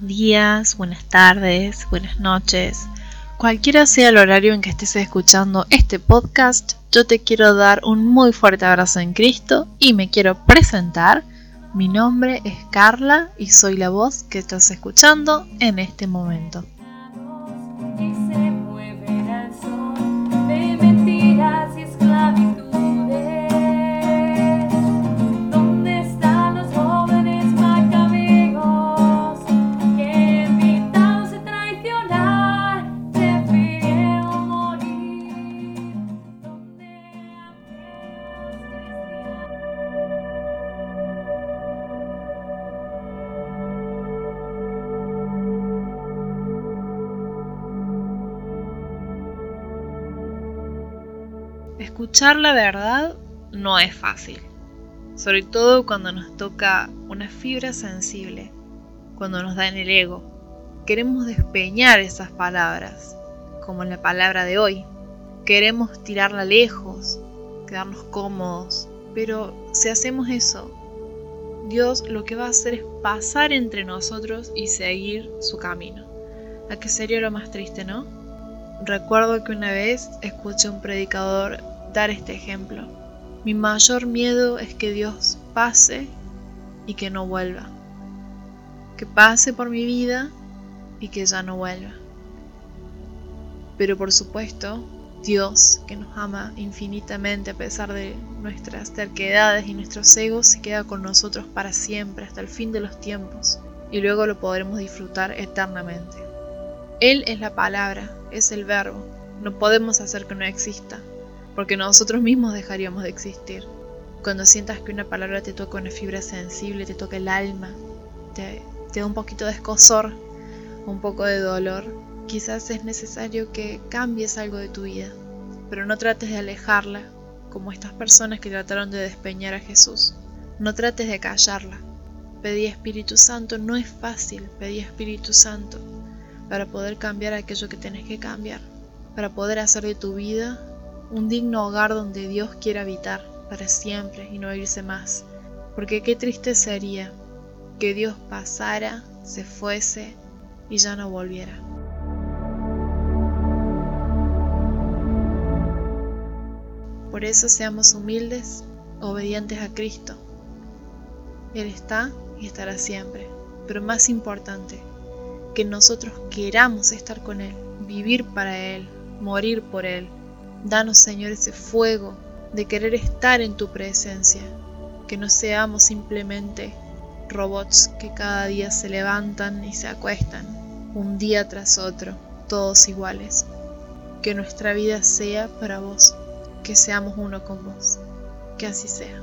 días, buenas tardes, buenas noches. Cualquiera sea el horario en que estés escuchando este podcast, yo te quiero dar un muy fuerte abrazo en Cristo y me quiero presentar. Mi nombre es Carla y soy la voz que estás escuchando en este momento. Escuchar la verdad no es fácil, sobre todo cuando nos toca una fibra sensible, cuando nos da en el ego. Queremos despeñar esas palabras, como la palabra de hoy. Queremos tirarla lejos, quedarnos cómodos, pero si hacemos eso, Dios lo que va a hacer es pasar entre nosotros y seguir su camino. ¿A qué sería lo más triste, no? Recuerdo que una vez escuché a un predicador dar este ejemplo. Mi mayor miedo es que Dios pase y que no vuelva. Que pase por mi vida y que ya no vuelva. Pero por supuesto, Dios, que nos ama infinitamente a pesar de nuestras terquedades y nuestros egos, se queda con nosotros para siempre, hasta el fin de los tiempos, y luego lo podremos disfrutar eternamente. Él es la palabra, es el verbo, no podemos hacer que no exista, porque nosotros mismos dejaríamos de existir. Cuando sientas que una palabra te toca una fibra sensible, te toca el alma, te, da un poquito de escosor, un poco de dolor, quizás es necesario que cambies algo de tu vida, pero no trates de alejarla como estas personas que trataron de despeñar a Jesús. No trates de callarla. Pedí Espíritu Santo, no es fácil, pedí Espíritu Santo para poder cambiar aquello que tenés que cambiar, para poder hacer de tu vida un digno hogar donde Dios quiera habitar para siempre y no irse más. Porque qué triste sería que Dios pasara, se fuese y ya no volviera. Por eso seamos humildes, obedientes a Cristo. Él está y estará siempre. Pero más importante, que nosotros queramos estar con Él, vivir para Él, morir por Él Danos, Señor, ese fuego de querer estar en tu presencia, que no seamos simplemente robots que cada día se levantan y se acuestan, un día tras otro, todos iguales. Que nuestra vida sea para vos, que seamos uno con vos. Que así sea.